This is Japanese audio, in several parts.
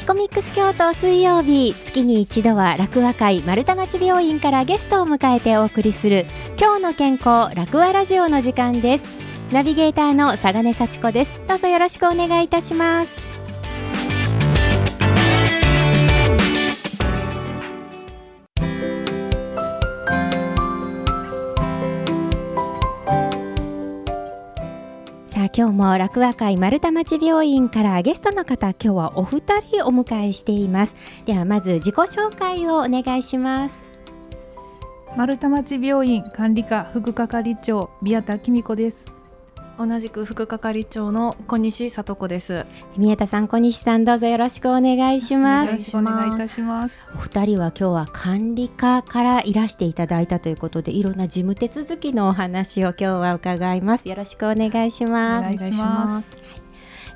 キコミックス京都水曜日月に一度は楽和会丸太町病院からゲストを迎えてお送りする今日の健康楽和ラジオの時間です。ナビゲーターの佐賀根幸子です。どうぞよろしくお願いいたします。今日も楽和会丸太町病院からゲストの方今日はお二人お迎えしています。ではまず自己紹介をお願いします。丸太町病院管理課副係長宮田紀美子です。同じく副係長の小西聡子です。宮田さん小西さんどうぞよろしくお願いします。よろしくお願いいたします。お二人は今日は管理課からいらしていただいたということでいろんな事務手続きのお話を今日は伺います。よろしくお願いします。お願いします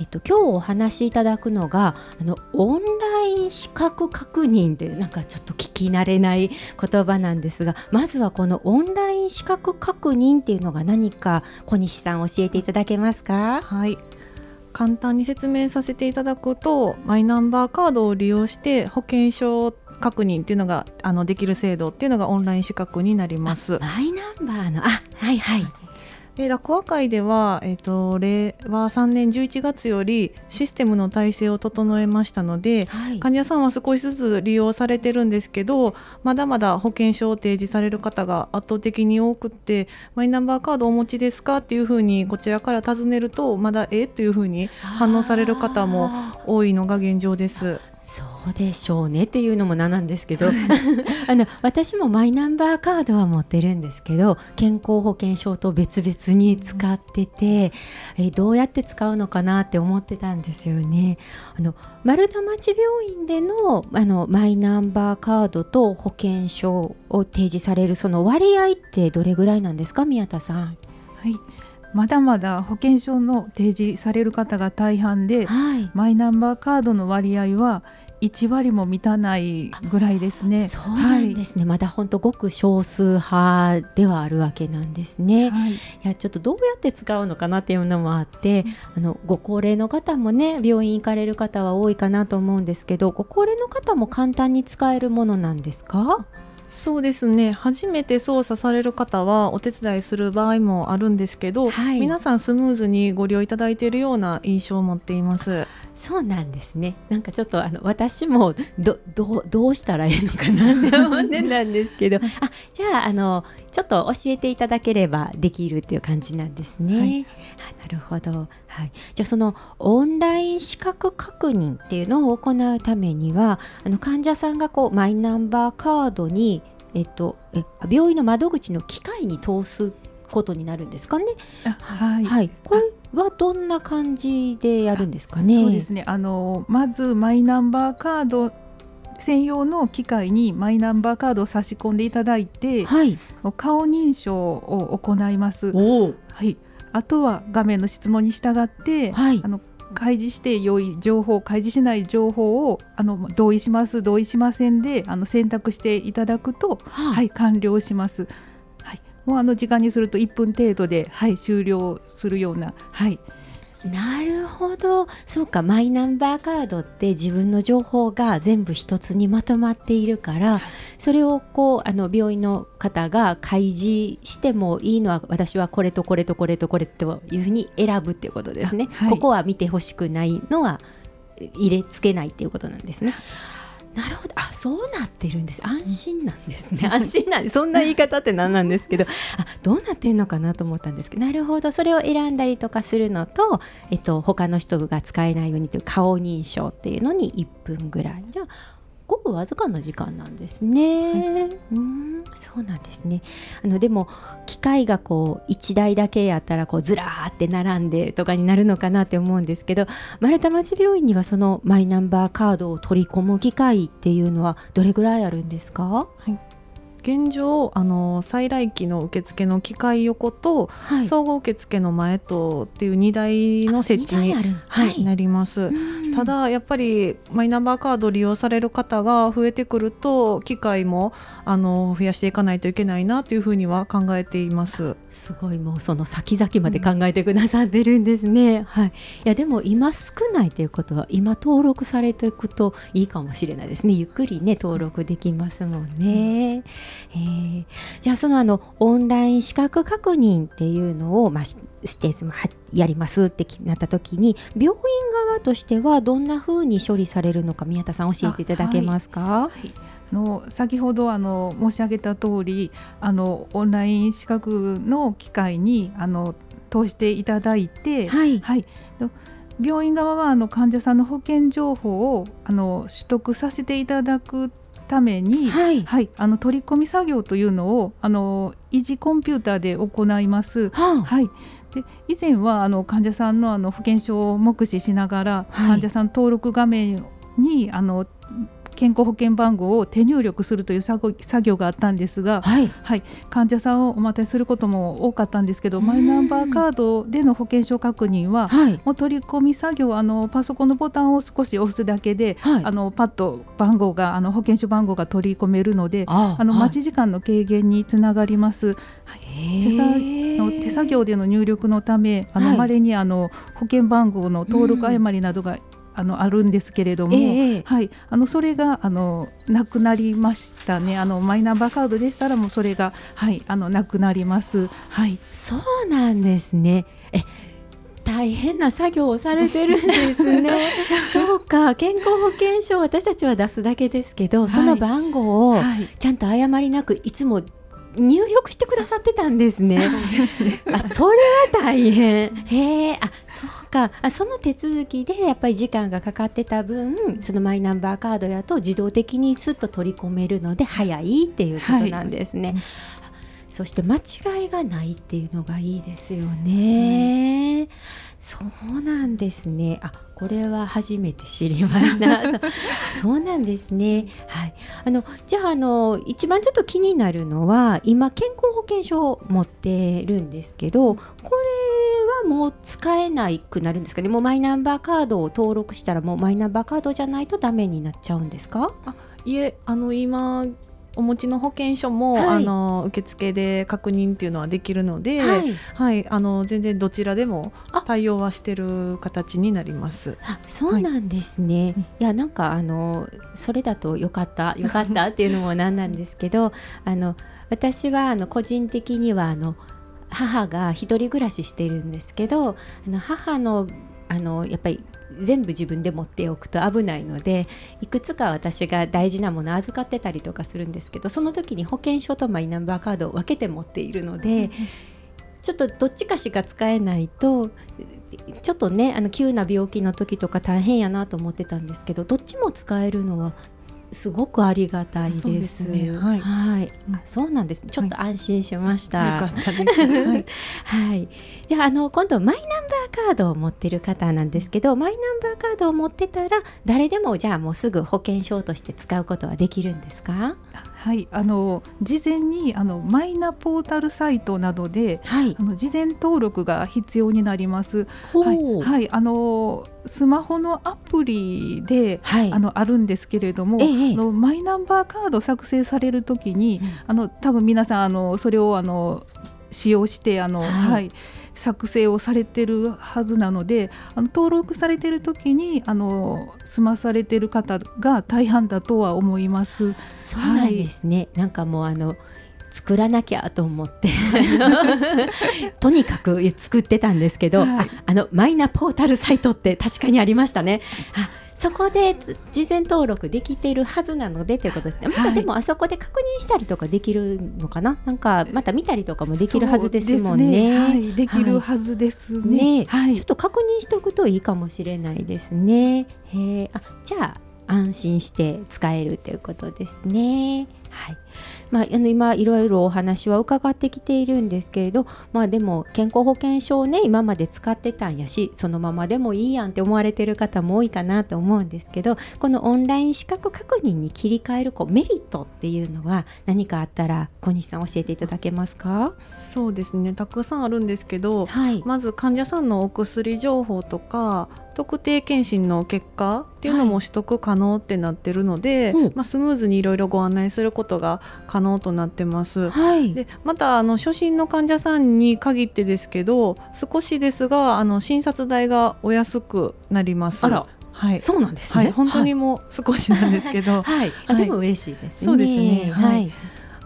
えっと、今日お話しいただくのがあのオンライン資格確認でなんかちょっと聞き慣れない言葉なんですがまずはこのオンライン資格確認っていうのが何か小西さん教えていただけますか？はい。簡単に説明させていただくとマイナンバーカードを利用して保険証確認っていうのがあのできる制度っていうのがオンライン資格になります。マイナンバーのあはい。はいで楽和会では、えーと、令和3年11月よりシステムの体制を整えましたので、はい、患者さんは少しずつ利用されてるんですけどまだまだ保険証を提示される方が圧倒的に多くってマイナンバーカードお持ちですか？っていうふうにこちらから尋ねるとまだえ？というふうに反応される方も多いのが現状です。そうでしょうねっていうのもなんなんですけど あの私もマイナンバーカードは持ってるんですけど健康保険証と別々に使ってて、うん、えどうやって使うのかなって思ってたんですよね。あの丸太町病院でのあのマイナンバーカードと保険証を提示されるその割合ってどれぐらいなんですか宮田さん？はいまだまだ保険証の提示される方が大半で、はい、マイナンバーカードの割合は1割も満たないぐらいですね。そうなんですね、はい、まだ本当ごく少数派ではあるわけなんですね。はい、いやちょっとどうやって使うのかなっていうのもあって、あのご高齢の方もね病院行かれる方は多いかなと思うんですけど、ご高齢の方も簡単に使えるものなんですか？そうですね。初めて操作される方はお手伝いする場合もあるんですけど、はい、皆さんスムーズにご利用いただいているような印象を持っていますそうなんですね。なんかちょっとあの私もどどどうしたらいいのかなって思ってたんですけど。あじゃああのちょっと教えていただければできるっていう感じなんですね。はい、あなるほど、はい、じゃあそのオンライン資格確認っていうのを行うためにはあの患者さんがこうマイナンバーカードにえっと、え病院の窓口の機械に通すことになるんですかね？はい、はい、これはどんな感じでやるんですかね？そうですね。あのまずマイナンバーカード専用の機械にマイナンバーカードを差し込んでいただいて、はい、顔認証を行います。はい。あとは画面の質問に従って、はい、あの開示して良い情報開示しない情報をあの同意します同意しませんであの選択していただくと、はあ、はい完了します。はい、もうあの時間にすると1分程度で、はい、終了するような、はい、なるほど。そうかマイナンバーカードって自分の情報が全部一つにまとまっているからそれをこうあの病院の方が開示してもいいのは私はこれとこれとこれとこれというふうに選ぶっていうことですね、はい、ここは見てほしくないのは入れ付けないっていうことなんですね。なるほど。あそうなってるんです。安心なんですね。安心なんでそんな言い方って何なんですけど。あどうなってんのかなと思ったんですけど。なるほど。それを選んだりとかするのと、えっと、他の人が使えないようにという顔認証っていうのに1分ぐらい。じゃあごくわずかな時間なんですね。はい、うん。そうなんですね。あのでも機械がこう1台だけやったらこうずらーって並んでとかになるのかなって思うんですけど丸太町病院にはそのマイナンバーカードを取り込む機械っていうのはどれぐらいあるんですか、はい現状あの再来期の受付の機械横と、はい、総合受付の前とっていう2台の設置に、はい、なります。ただやっぱりマイナンバーカードを利用される方が増えてくると機械もあの増やしていかないといけないなというふうには考えています。すごいもうその先々まで考えてくださってるんですね。うん、はい。いやでも今少ないということは今登録されていくといいかもしれないですね。ゆっくりね登録できますもんね。うんえー、じゃあそのあのオンライン資格確認っていうのを、まあ、ステージもやりますってなった時に病院側としてはどんなふうに処理されるのか宮田さん教えていただけますか？はい。の先ほどあの申し上げた通りありオンライン資格の機会にあの通していただいて、はい、はい、病院側はあの患者さんの保険情報をあの取得させていただくために、はい、はい、あの取り込み作業というのをあの維持コンピューターで行います。はあ、はい。で以前はあの患者さんのあの保険証を目視しながら、はい、患者さん登録画面にあの健康保険番号を手入力するという作業があったんですが、はい、はい、患者さんをお待たせすることも多かったんですけどマイナンバーカードでの保険証確認は、はい、もう取り込み作業あのパソコンのボタンを少し押すだけで、はい、あのパッと番号があの保険証番号が取り込めるのであの待ち時間の軽減につながります。手作手作業での入力のためあの、まれにあの保険番号の登録誤りなどがあのあるんですけれども、えー、はい、あのそれがあのなくなりましたね。あのマイナンバーカードでしたらもうそれがはいあのなくなります。はい。そうなんですね。え。大変な作業をされてるんですね。そうか、健康保険証私たちは出すだけですけど、はい、その番号をちゃんと誤りなくいつも入力してくださってたんですね。あ、それは大変。へえ、あ、そうか。あ、その手続きでやっぱり時間がかかってた分、そのマイナンバーカードやと自動的にすっと取り込めるので早いっていうことなんですね。はい、そして間違いがないっていうのがいいですよね。うん、そうなんですね。あ、これは初めて知りました そうなんですねはいあのじゃああの一番ちょっと気になるのは今健康保険証を持ってるんですけどこれはもう使えないくなるんですかね？もうマイナンバーカードを登録したらもうマイナンバーカードじゃないとダメになっちゃうんですか？あいえあの今お持ちの保険証も、はい、あの受付で確認っていうのはできるので、はい、はい、あの全然どちらでも対応はしてる形になります。あ、そうなんですね。はい、いやなんかあのそれだとよかった よかったっていうのもなんなんですけど、あの私はあの個人的にはあの母が一人暮らししているんですけど、あの母のあのやっぱり全部自分で持っておくと危ないのでいくつか私が大事なもの預かってたりとかするんですけどその時に保険証とマイナンバーカードを分けて持っているので。ちょっとどっちかしか使えないとちょっとねあの急な病気の時とか大変やなと思ってたんですけどどっちも使えるのはすごくありがたいです。ですね、はい、はい、あ、そうなんです。ちょっと安心しました。はい、はい、じゃあ、あの、今度マイナンバーカードを持ってる方なんですけど、マイナンバーカードを持ってたら、誰でもじゃあもうすぐ保険証として使うことはできるんですか？はい、あの事前にあのマイナポータルサイトなどで、はい、あの事前登録が必要になります。はい、はい、あのスマホのアプリで、はい、あのあるんですけれども、ええ、のマイナンバーカード作成されるときに、うん、あの多分皆さんあのそれをあの使用してあの、はい、はい、作成をされてるはずなのであの登録されてる時にあの済まされてる方が大半だとは思います。そうなんですね、はい、なんかもうあの作らなきゃと思って とにかく作ってたんですけど、はい、ああのマイナポータルサイトって確かにありましたね。あそこで事前登録できてるはずなのでということですね。またでもあそこで確認したりとかできるのかな、なんかまた見たりとかもできるはずですもんね。ねはい、できるはずですね。ねはい、ちょっと確認しておくといいかもしれないですね。へあじゃあ安心して使えるということですね。はい。まあ、あの今いろいろお話は伺ってきているんですけれど、まあ、でも健康保険証をね今まで使ってたんやしそのままでもいいやんって思われてる方も多いかなと思うんですけどこのオンライン資格確認に切り替えるこうメリットっていうのは何かあったら小西さん教えていただけますか？そうですね。たくさんあるんですけど、はい、まず患者さんのお薬情報とか特定健診の結果っていうのも取得可能ってなってるので、はい、まあ、スムーズにいろいろご案内することが可能となってます。はい、でまたあの初診の患者さんに限ってですけど少しですがあの診察代がお安くなります。はい、そうなんですね。はい、本当にもう少しなんですけど、はい、あでも嬉しいですね。そうですね。はい。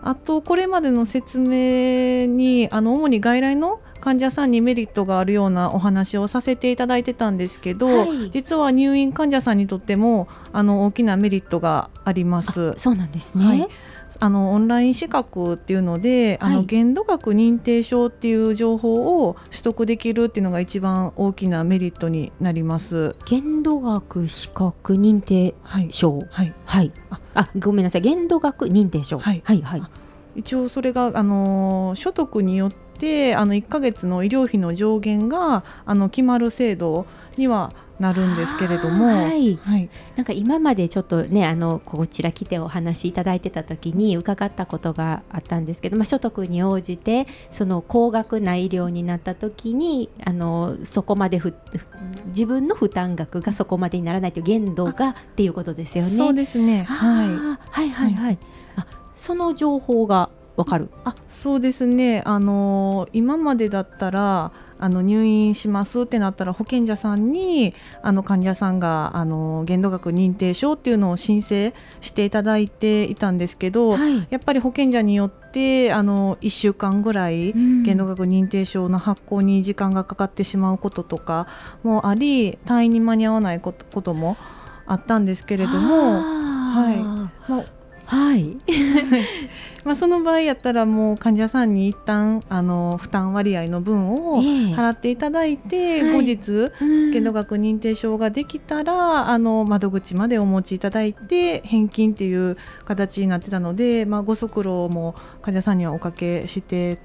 あとこれまでの説明にあの主に外来の患者さんにメリットがあるようなお話をさせていただいてたんですけど、はい、実は入院患者さんにとってもあの大きなメリットがあります。そうなんですね、はい。あのオンライン資格っていうので、はい、あの限度額認定証っていう情報を取得できるっていうのが一番大きなメリットになります。限度額資格認定証、はい、はい、あ。あごめんなさい。限度額認定証、はい、はいはい。一応それがあの所得によってあの1か月の医療費の上限があの決まる制度にはなるんですけれども、はい、はい、なんか今までちょっとねあのこちら来てお話しいただいてた時に伺ったことがあったんですけど、まあ、所得に応じてその高額な医療になった時にあのそこまでふ自分の負担額がそこまでにならないという限度がっていうことですよね。そうですね、はい、はいはい。はい、あその情報がわかる？あそうですね。あの今までだったらあの入院しますってなったら保険者さんにあの患者さんがあの限度額認定証っていうのを申請していただいていたんですけど、はい、やっぱり保険者によってあの1週間ぐらい限度額認定証の発行に時間がかかってしまうこととかもあり退院に間に合わないこともあったんですけれども。はい。まあはい、まあその場合やったらもう患者さんに一旦あの負担割合の分を払っていただいて、えー、後日、限度額認定証ができたらあの窓口までお持ちいただいて返金っていう形になってたので、まあ、ご足労も患者さんにはおかけして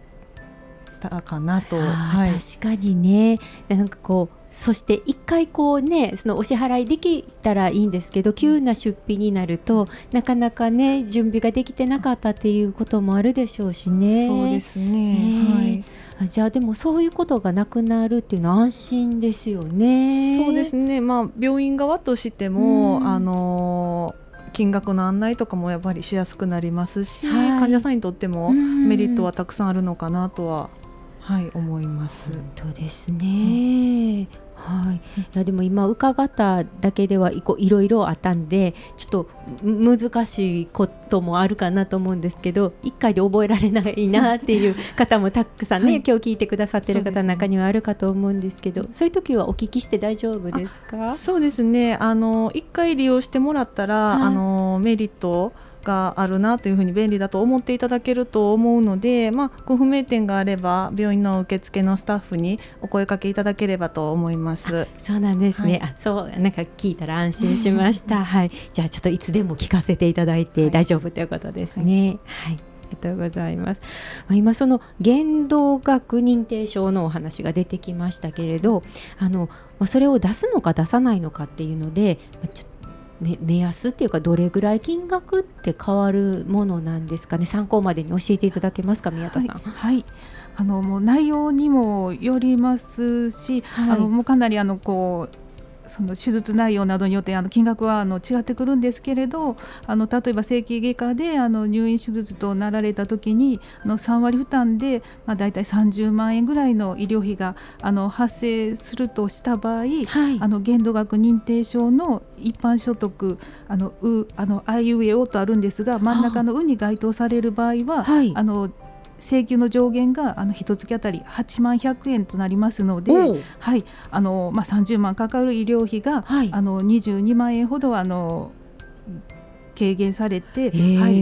たかなと、はい、確かにね。なんかこうそして一回こうねそのお支払いできたらいいんですけど急な出費になるとなかなかね準備ができてなかったっていうこともあるでしょうしね。そうですね、はい、じゃあでもそういうことがなくなるっていうのは安心ですよね。そうですね、まあ、病院側としても、うん、あの金額の案内とかもやっぱりしやすくなりますし、はい、患者さんにとってもメリットはたくさんあるのかなとははい思います。本当ですね、はい、いやでも今伺っただけではいろいろあったんでちょっと難しいこともあるかなと思うんですけど1回で覚えられないなっていう方もたくさんね、はい、今日聞いてくださってる方の中にはあるかと思うんですけどそういう時はお聞きして大丈夫ですか？そうですね。あの1回利用してもらったら、はい、あのメリットがあるなというふうに便利だと思っていただけると思うので、まあ、ご不明点があれば病院の受付のスタッフにお声かけいただければと思います。そうなんですね、はい、あそうなんか聞いたら安心しました。はい、じゃあちょっといつでも聞かせていただいて大丈夫ということですね。はい、はいありがとうございます。まあ、今その限度額認定証のお話が出てきましたけれど、あのそれを出すのか出さないのかっていうので、ちょっ目安っていうかどれぐらい金額って変わるものなんですかね？参考までに教えていただけますか宮田さん。はい、はい、あのもう内容にもよりますし、はい、あのもうかなりあのこうその手術内容などによってあの金額はあの違ってくるんですけれどあの例えば整形外科であの入院手術となられた時にあの3割負担で、まあ、大体30万円ぐらいの医療費があの発生するとした場合、はい、あの限度額認定証の一般所得あのうあのあいうえおとあるんですが真ん中の「う」に該当される場合は、はい、あの請求の上限があの一月当たり8万100円となりますので、はい。あのまあ、30万かかる医療費が、はい、あの22万円ほどあの軽減されて、はい、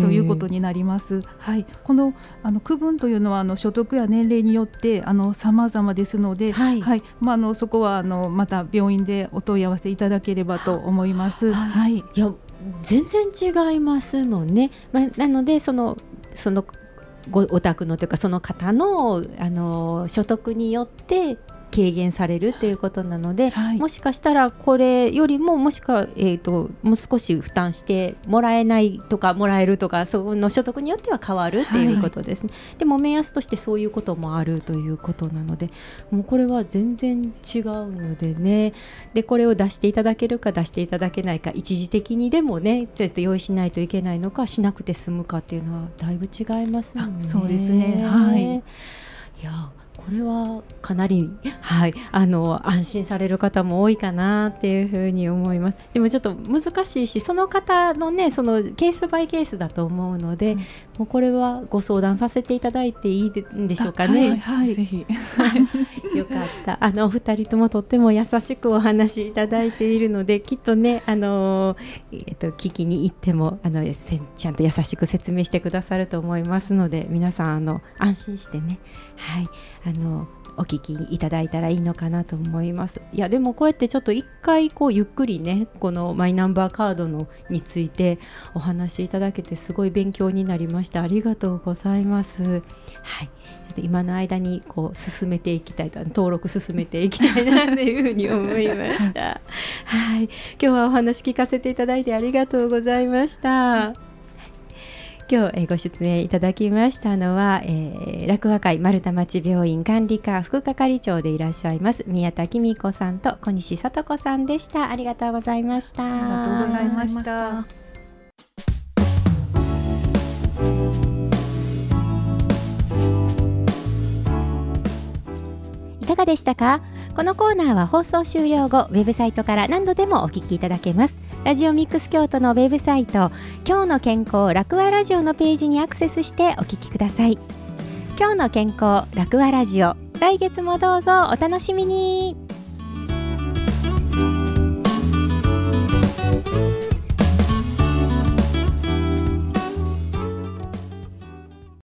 ということになります。はい、このあの区分というのはあの所得や年齢によってあの様々ですので、はい、はい、まああのそこはあのまた病院でお問い合わせいただければと思います。はい、い。や全然違いますもんね。まあ、なのでそのそのごお宅のというかその方のあの所得によって軽減されるっていうことなので、はい、もしかしたらこれよりももしか、えーと、もう少し負担してもらえないとかもらえるとかその所得によっては変わるっていうことですね、はい、でも目安としてそういうこともあるということなのでもうこれは全然違うのでね。でこれを出していただけるか出していただけないか一時的にでもねちょっと用意しないといけないのかしなくて済むかっていうのはだいぶ違いますよね。そうですね。はい。いやこれはかなり、はい、あの安心される方も多いかなっていうふうに思います。でもちょっと難しいし、その方のね、そのケースバイケースだと思うので、うん、もうこれはご相談させていただいていいんでしょうかね。はい、はい、ぜひ。よかった。あのお二人ともとっても優しくお話しいただいているので、きっとね、あのえっと聞きに行ってもあのちゃんと優しく説明してくださると思いますので、皆さんあの安心してね、はい、あのお聞きいただいたらいいのかなと思います。いやでもこうやってちょっと一回こうゆっくりねこのマイナンバーカードのについてお話しいただけてすごい勉強になりました。ありがとうございます。はい。ちょっと今の間にこう進めていきたいと登録進めていきたいなというふうに思いました。はい。今日はお話聞かせていただいてありがとうございました、今日、えご出演いただきましたのは、えー、楽和会丸太町病院管理課副係長でいらっしゃいます宮田紀美子さんと小西聡子さんでした。ありがとうございました。ありがとうございました。いかがでしたか？このコーナーは放送終了後ウェブサイトから何度でもお聞きいただけますラジオミックス京都のウェブサイト今日の健康楽和ラジオのページにアクセスしてお聞きください。今日の健康楽和ラジオ。来月もどうぞお楽しみに。